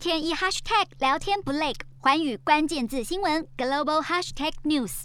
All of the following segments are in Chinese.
天一 hashtag 聊天不累，寰宇关键字新闻 global hashtag news。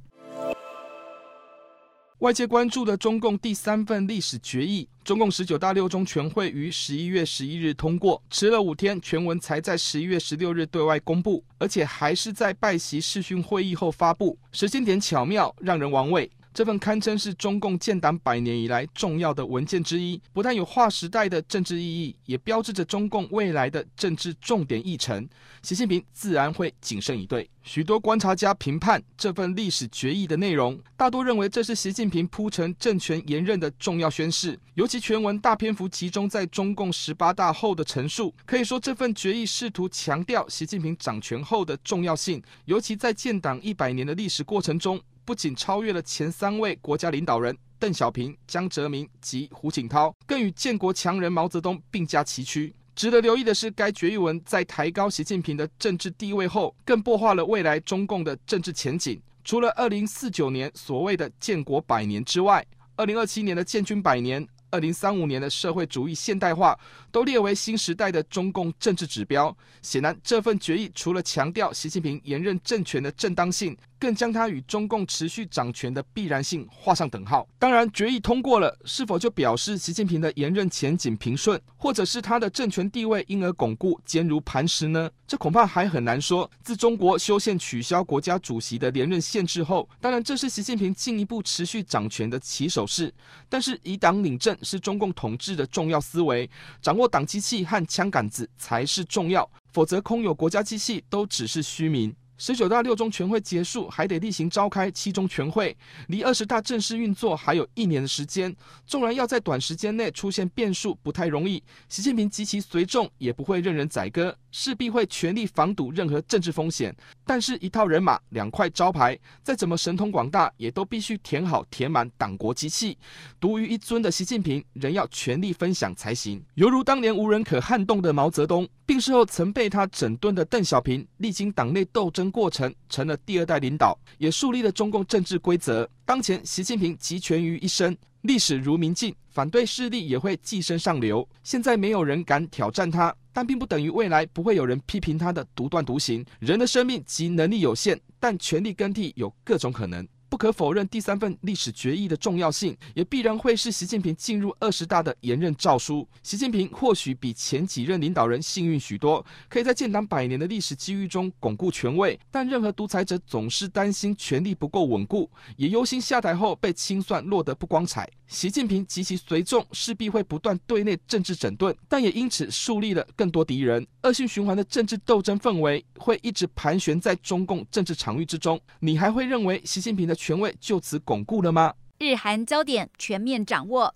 外界关注的中共第三份历史决议，中共十九大六中全会于十一月十一日通过，迟了五天，全文才在十一月十六日对外公布，而且还是在拜习视讯会议后发布，时间点巧妙，让人玩味。这份堪称是中共建党百年以来重要的文件之一，不但有划时代的政治意义，也标志着中共未来的政治重点议程。习近平自然会谨慎以对。许多观察家评判这份历史决议的内容，大多认为这是习近平铺陈政权延任的重要宣示。尤其全文大篇幅集中在中共十八大后的陈述，可以说这份决议试图强调习近平掌权后的重要性，尤其在建党一百年的历史过程中。不仅超越了前三位国家领导人邓小平、江泽民及胡锦涛，更与建国强人毛泽东并驾齐驱。值得留意的是，该决议文在抬高习近平的政治地位后，更擘画了未来中共的政治前景。除了二零四九年所谓的建国百年之外，二零二七年的建军百年。二零三五年的社会主义现代化都列为新时代的中共政治指标。显然，这份决议除了强调习近平延任政权的正当性，更将它与中共持续掌权的必然性画上等号。当然，决议通过了，是否就表示习近平的连任前景平顺，或者是他的政权地位因而巩固、坚如磐石呢？这恐怕还很难说。自中国修宪取消国家主席的连任限制后，当然这是习近平进一步持续掌权的起手式。但是以党领政。是中共统治的重要思维，掌握党机器和枪杆子才是重要，否则空有国家机器都只是虚名。十九大六中全会结束，还得例行召开七中全会，离二十大正式运作还有一年的时间。纵然要在短时间内出现变数不太容易，习近平及其随众也不会任人宰割，势必会全力防堵任何政治风险。但是，一套人马两块招牌，再怎么神通广大，也都必须填好填满党国机器。独于一尊的习近平，仍要全力分享才行。犹如当年无人可撼动的毛泽东，病逝后曾被他整顿的邓小平，历经党内斗争。过程成了第二代领导，也树立了中共政治规则。当前，习近平集权于一身，历史如明镜，反对势力也会寄生上流。现在没有人敢挑战他，但并不等于未来不会有人批评他的独断独行。人的生命及能力有限，但权力更替有各种可能。不可否认，第三份历史决议的重要性，也必然会是习近平进入二十大的延任诏书。习近平或许比前几任领导人幸运许多，可以在建党百年的历史机遇中巩固权位。但任何独裁者总是担心权力不够稳固，也忧心下台后被清算落得不光彩。习近平及其随众势必会不断对内政治整顿，但也因此树立了更多敌人。恶性循环的政治斗争氛围会一直盘旋在中共政治场域之中。你还会认为习近平的权位就此巩固了吗？日韩焦点全面掌握，